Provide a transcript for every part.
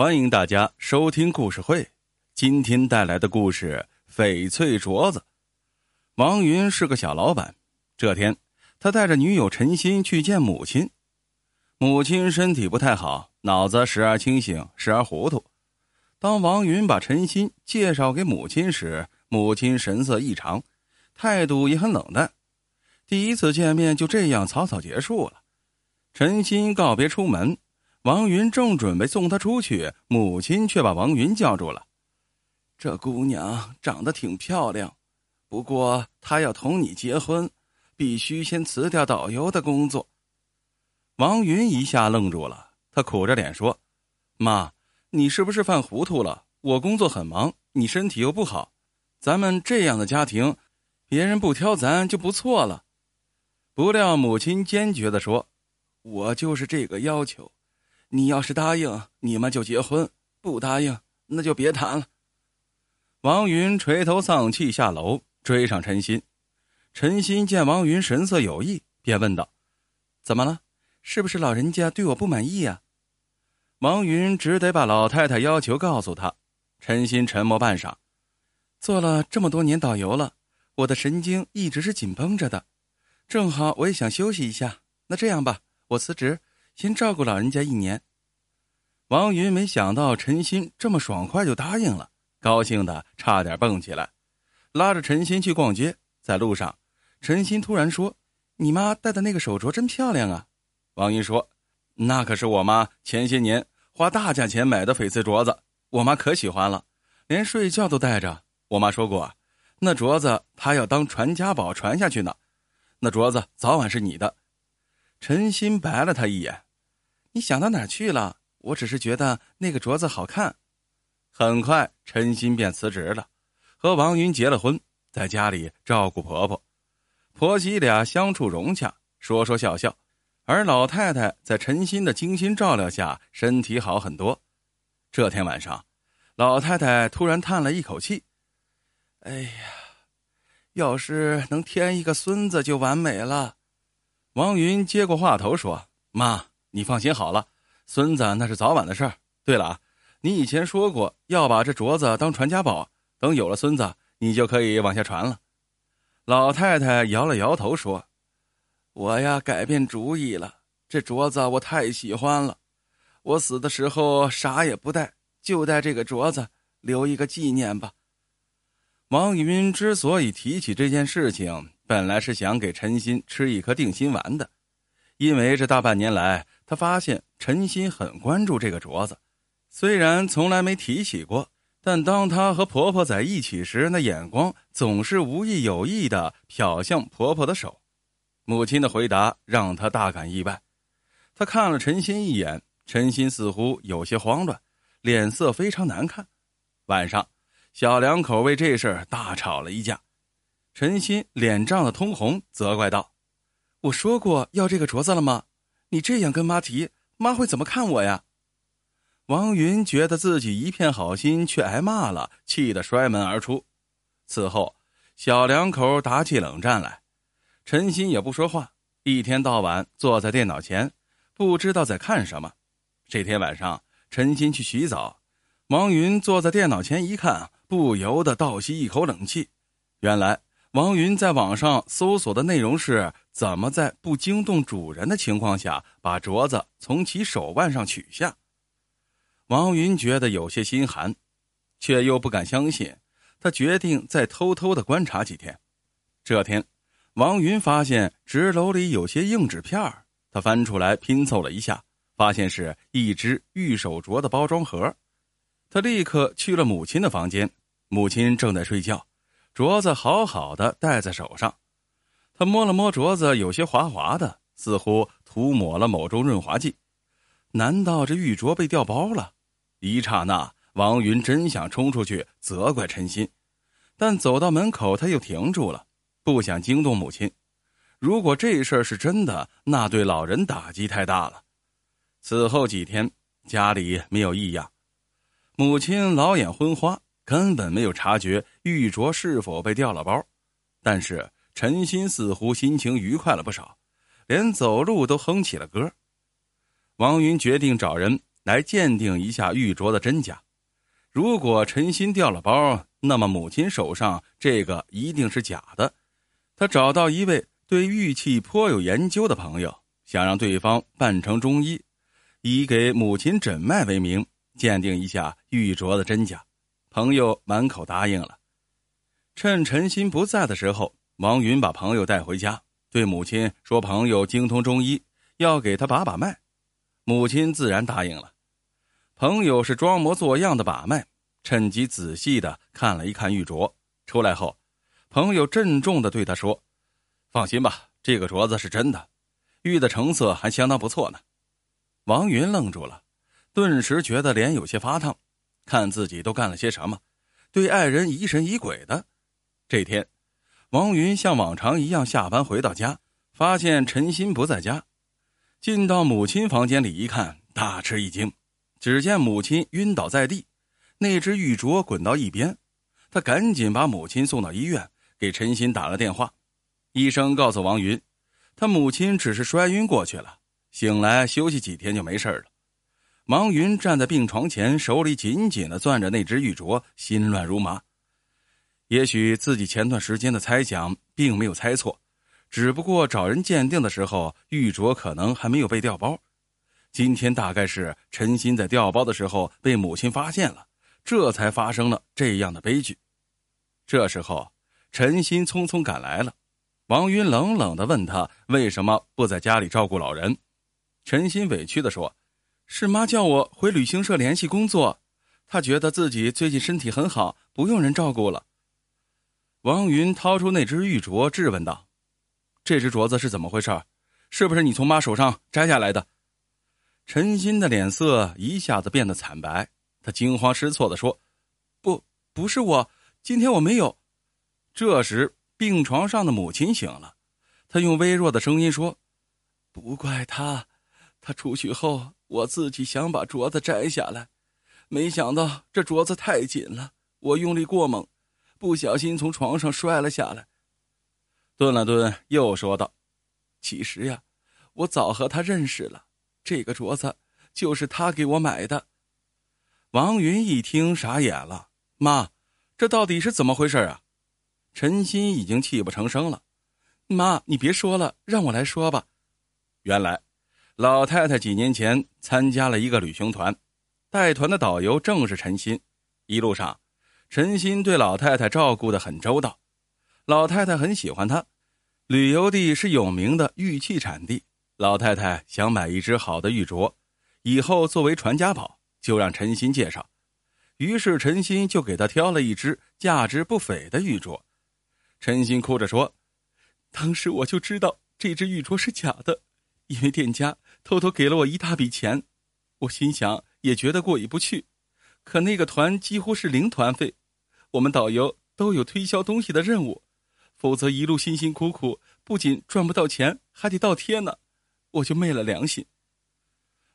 欢迎大家收听故事会。今天带来的故事《翡翠镯子》。王云是个小老板。这天，他带着女友陈鑫去见母亲。母亲身体不太好，脑子时而清醒，时而糊涂。当王云把陈鑫介绍给母亲时，母亲神色异常，态度也很冷淡。第一次见面就这样草草结束了。陈鑫告别出门。王云正准备送她出去，母亲却把王云叫住了。这姑娘长得挺漂亮，不过她要同你结婚，必须先辞掉导游的工作。王云一下愣住了，他苦着脸说：“妈，你是不是犯糊涂了？我工作很忙，你身体又不好，咱们这样的家庭，别人不挑咱就不错了。”不料母亲坚决的说：“我就是这个要求。”你要是答应，你们就结婚；不答应，那就别谈了。王云垂头丧气下楼，追上陈鑫。陈鑫见王云神色有异，便问道：“怎么了？是不是老人家对我不满意呀？”王云只得把老太太要求告诉他。陈鑫沉默半晌，做了这么多年导游了，我的神经一直是紧绷着的，正好我也想休息一下。那这样吧，我辞职。先照顾老人家一年。王云没想到陈鑫这么爽快就答应了，高兴的差点蹦起来，拉着陈鑫去逛街。在路上，陈鑫突然说：“你妈戴的那个手镯真漂亮啊！”王云说：“那可是我妈前些年花大价钱买的翡翠镯子，我妈可喜欢了，连睡觉都戴着。我妈说过，那镯子她要当传家宝传下去呢。那镯子早晚是你的。”陈鑫白了他一眼。你想到哪儿去了？我只是觉得那个镯子好看。很快，陈鑫便辞职了，和王云结了婚，在家里照顾婆婆。婆媳俩相处融洽，说说笑笑。而老太太在陈鑫的精心照料下，身体好很多。这天晚上，老太太突然叹了一口气：“哎呀，要是能添一个孙子就完美了。”王云接过话头说：“妈。”你放心好了，孙子那是早晚的事儿。对了啊，你以前说过要把这镯子当传家宝，等有了孙子，你就可以往下传了。老太太摇了摇头说：“我呀，改变主意了。这镯子我太喜欢了，我死的时候啥也不带，就带这个镯子，留一个纪念吧。”王云之所以提起这件事情，本来是想给陈鑫吃一颗定心丸的，因为这大半年来。他发现陈鑫很关注这个镯子，虽然从来没提起过，但当他和婆婆在一起时，那眼光总是无意有意的瞟向婆婆的手。母亲的回答让他大感意外。他看了陈鑫一眼，陈鑫似乎有些慌乱，脸色非常难看。晚上，小两口为这事大吵了一架。陈鑫脸涨得通红，责怪道：“我说过要这个镯子了吗？”你这样跟妈提，妈会怎么看我呀？王云觉得自己一片好心却挨骂了，气得摔门而出。此后，小两口打起冷战来。陈鑫也不说话，一天到晚坐在电脑前，不知道在看什么。这天晚上，陈鑫去洗澡，王云坐在电脑前一看，不由得倒吸一口冷气。原来。王云在网上搜索的内容是怎么在不惊动主人的情况下把镯子从其手腕上取下。王云觉得有些心寒，却又不敢相信。他决定再偷偷的观察几天。这天，王云发现纸篓里有些硬纸片他翻出来拼凑了一下，发现是一只玉手镯的包装盒。他立刻去了母亲的房间，母亲正在睡觉。镯子好好的戴在手上，他摸了摸镯子，有些滑滑的，似乎涂抹了某种润滑剂。难道这玉镯被掉包了？一刹那，王云真想冲出去责怪陈鑫，但走到门口他又停住了，不想惊动母亲。如果这事儿是真的，那对老人打击太大了。此后几天，家里没有异样，母亲老眼昏花。根本没有察觉玉镯是否被掉了包，但是陈鑫似乎心情愉快了不少，连走路都哼起了歌。王云决定找人来鉴定一下玉镯的真假。如果陈鑫掉了包，那么母亲手上这个一定是假的。他找到一位对玉器颇有研究的朋友，想让对方扮成中医，以给母亲诊脉为名，鉴定一下玉镯的真假。朋友满口答应了。趁陈鑫不在的时候，王云把朋友带回家，对母亲说：“朋友精通中医，要给他把把脉。”母亲自然答应了。朋友是装模作样的把脉，趁机仔细的看了一看玉镯。出来后。朋友郑重的对他说：“放心吧，这个镯子是真的，玉的成色还相当不错呢。”王云愣住了，顿时觉得脸有些发烫，看自己都干了些什么，对爱人疑神疑鬼的。这天，王云像往常一样下班回到家，发现陈鑫不在家，进到母亲房间里一看，大吃一惊，只见母亲晕倒在地，那只玉镯滚到一边，他赶紧把母亲送到医院。给陈鑫打了电话，医生告诉王云，他母亲只是摔晕过去了，醒来休息几天就没事了。王云站在病床前，手里紧紧的攥着那只玉镯，心乱如麻。也许自己前段时间的猜想并没有猜错，只不过找人鉴定的时候，玉镯可能还没有被调包。今天大概是陈鑫在调包的时候被母亲发现了，这才发生了这样的悲剧。这时候。陈鑫匆匆赶来了，王云冷冷的问他为什么不在家里照顾老人。陈鑫委屈的说：“是妈叫我回旅行社联系工作，他觉得自己最近身体很好，不用人照顾了。”王云掏出那只玉镯，质问道：“这只镯子是怎么回事？是不是你从妈手上摘下来的？”陈鑫的脸色一下子变得惨白，他惊慌失措的说：“不，不是我，今天我没有。”这时，病床上的母亲醒了，她用微弱的声音说：“不怪他，他出去后，我自己想把镯子摘下来，没想到这镯子太紧了，我用力过猛，不小心从床上摔了下来。”顿了顿，又说道：“其实呀，我早和他认识了，这个镯子就是他给我买的。”王云一听，傻眼了：“妈，这到底是怎么回事啊？”陈鑫已经泣不成声了，妈，你别说了，让我来说吧。原来，老太太几年前参加了一个旅行团，带团的导游正是陈鑫。一路上，陈鑫对老太太照顾的很周到，老太太很喜欢他。旅游地是有名的玉器产地，老太太想买一只好的玉镯，以后作为传家宝，就让陈鑫介绍。于是陈鑫就给他挑了一只价值不菲的玉镯。陈鑫哭着说：“当时我就知道这只玉镯是假的，因为店家偷偷给了我一大笔钱，我心想也觉得过意不去。可那个团几乎是零团费，我们导游都有推销东西的任务，否则一路辛辛苦苦，不仅赚不到钱，还得倒贴呢。我就昧了良心。”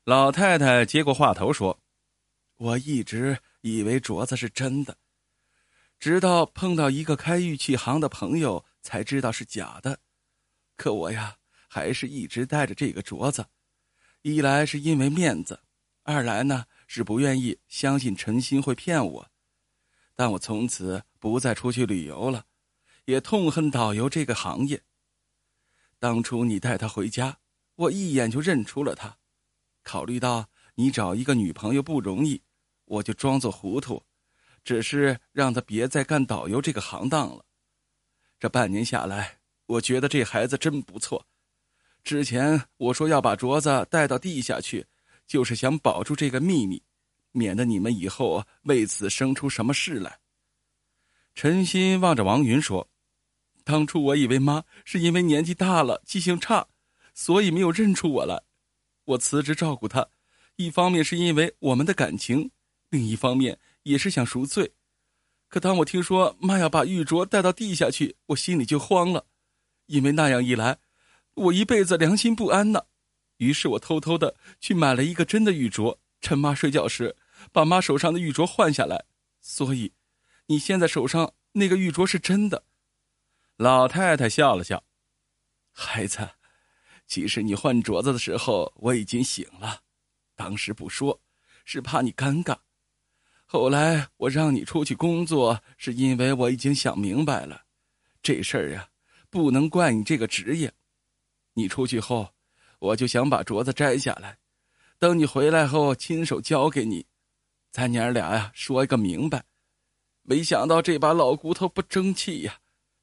老太太接过话头说：“我一直以为镯子是真的。”直到碰到一个开玉器行的朋友，才知道是假的。可我呀，还是一直带着这个镯子，一来是因为面子，二来呢是不愿意相信陈鑫会骗我。但我从此不再出去旅游了，也痛恨导游这个行业。当初你带他回家，我一眼就认出了他。考虑到你找一个女朋友不容易，我就装作糊涂。只是让他别再干导游这个行当了。这半年下来，我觉得这孩子真不错。之前我说要把镯子带到地下去，就是想保住这个秘密，免得你们以后为此生出什么事来。陈鑫望着王云说：“当初我以为妈是因为年纪大了，记性差，所以没有认出我来。我辞职照顾她，一方面是因为我们的感情，另一方面……”也是想赎罪，可当我听说妈要把玉镯带到地下去，我心里就慌了，因为那样一来，我一辈子良心不安呢。于是我偷偷的去买了一个真的玉镯，趁妈睡觉时，把妈手上的玉镯换下来。所以，你现在手上那个玉镯是真的。老太太笑了笑，孩子，其实你换镯子的时候我已经醒了，当时不说。是怕你尴尬。后来我让你出去工作，是因为我已经想明白了，这事儿呀，不能怪你这个职业。你出去后，我就想把镯子摘下来，等你回来后亲手交给你，咱娘俩呀说一个明白。没想到这把老骨头不争气呀，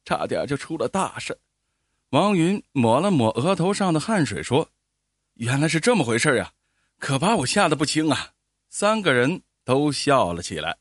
差点就出了大事。王云抹了抹额头上的汗水，说：“原来是这么回事呀，可把我吓得不轻啊！”三个人都笑了起来。